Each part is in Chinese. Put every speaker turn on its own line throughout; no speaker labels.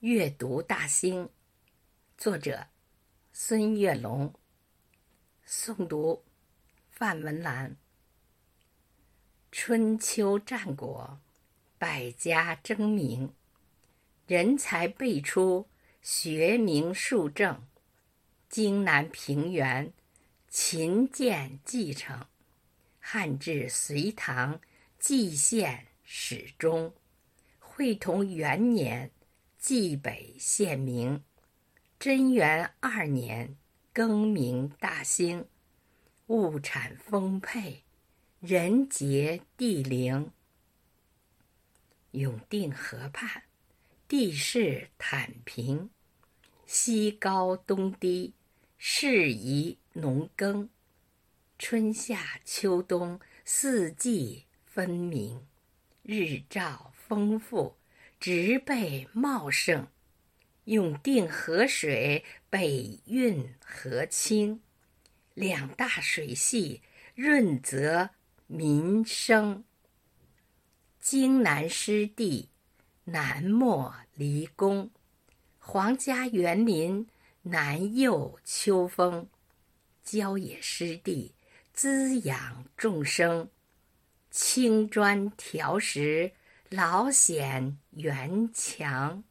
阅读大兴，作者孙月龙。诵读范文澜。春秋战国，百家争鸣，人才辈出，学名树正。荆南平原，秦建继承，汉至隋唐，蓟县始终。会同元年。蓟北县名，贞元二年更名大兴，物产丰沛，人杰地灵。永定河畔，地势坦平，西高东低，适宜农耕。春夏秋冬四季分明，日照丰富。植被茂盛，永定河水北运河清，两大水系润泽民生。荆南湿地，南没离宫，皇家园林南佑秋风，郊野湿地滋养众生，青砖条石。老险园墙，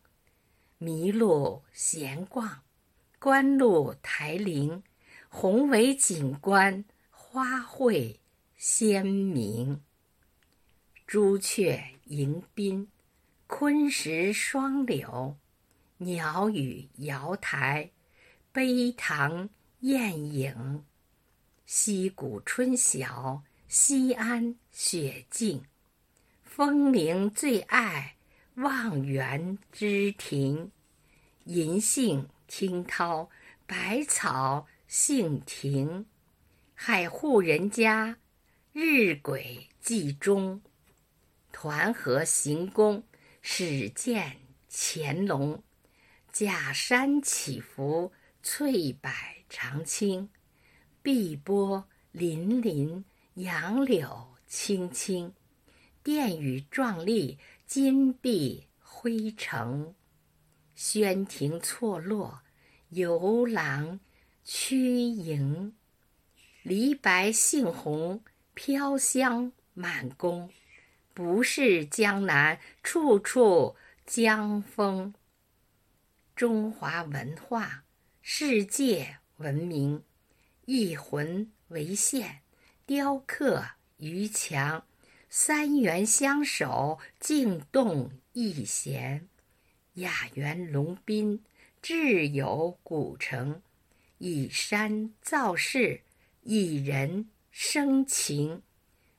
麋鹿闲逛，观鹿台林，宏伟景观，花卉鲜明。朱雀迎宾，昆石双柳，鸟语瑶台，碑堂艳影。溪谷春晓，西安雪静。风铃最爱望园之庭，银杏听涛，百草杏庭。海户人家，日晷记钟。团河行宫，始见乾隆。假山起伏，翠柏长青。碧波粼粼，杨柳青青。殿宇壮丽，金碧辉城；轩庭错落，游廊曲营。梨白杏红，飘香满宫。不是江南，处处江风。中华文化，世界闻名。一魂为线，雕刻于墙。三元相守，静动一弦；雅园龙宾，志有古城。以山造势，以人生情。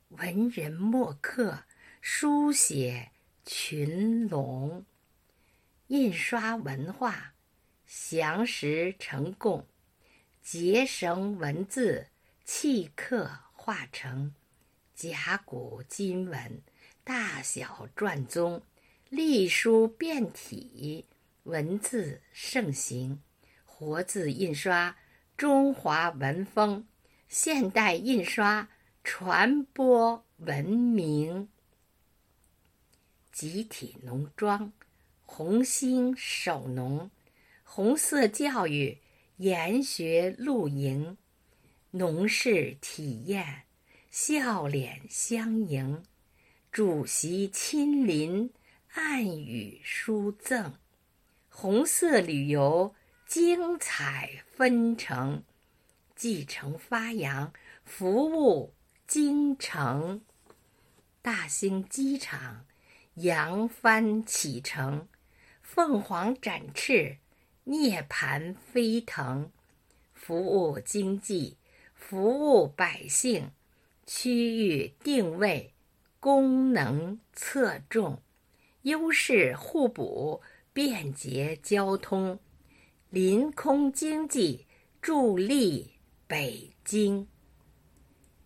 文人墨客，书写群龙。印刷文化，详实成贡，结绳文字，契刻化成。甲骨金文，大小篆宗，隶书变体，文字盛行。活字印刷，中华文风；现代印刷，传播文明。集体农庄，红星守农，红色教育，研学露营，农事体验。笑脸相迎，主席亲临，暗语书赠。红色旅游，精彩纷呈，继承发扬，服务京城。大兴机场，扬帆启程，凤凰展翅，涅槃飞腾，服务经济，服务百姓。区域定位，功能侧重，优势互补，便捷交通，临空经济助力北京。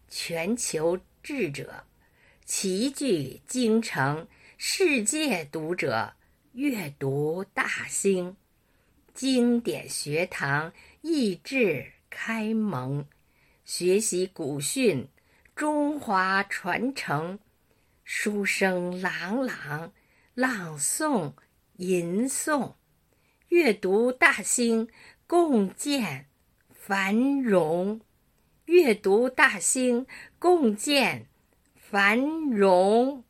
全球智者齐聚京城，世界读者阅读大兴，经典学堂益智开蒙，学习古训。中华传承，书声朗朗，朗诵吟诵，阅读大兴，共建繁荣。阅读大兴，共建繁荣。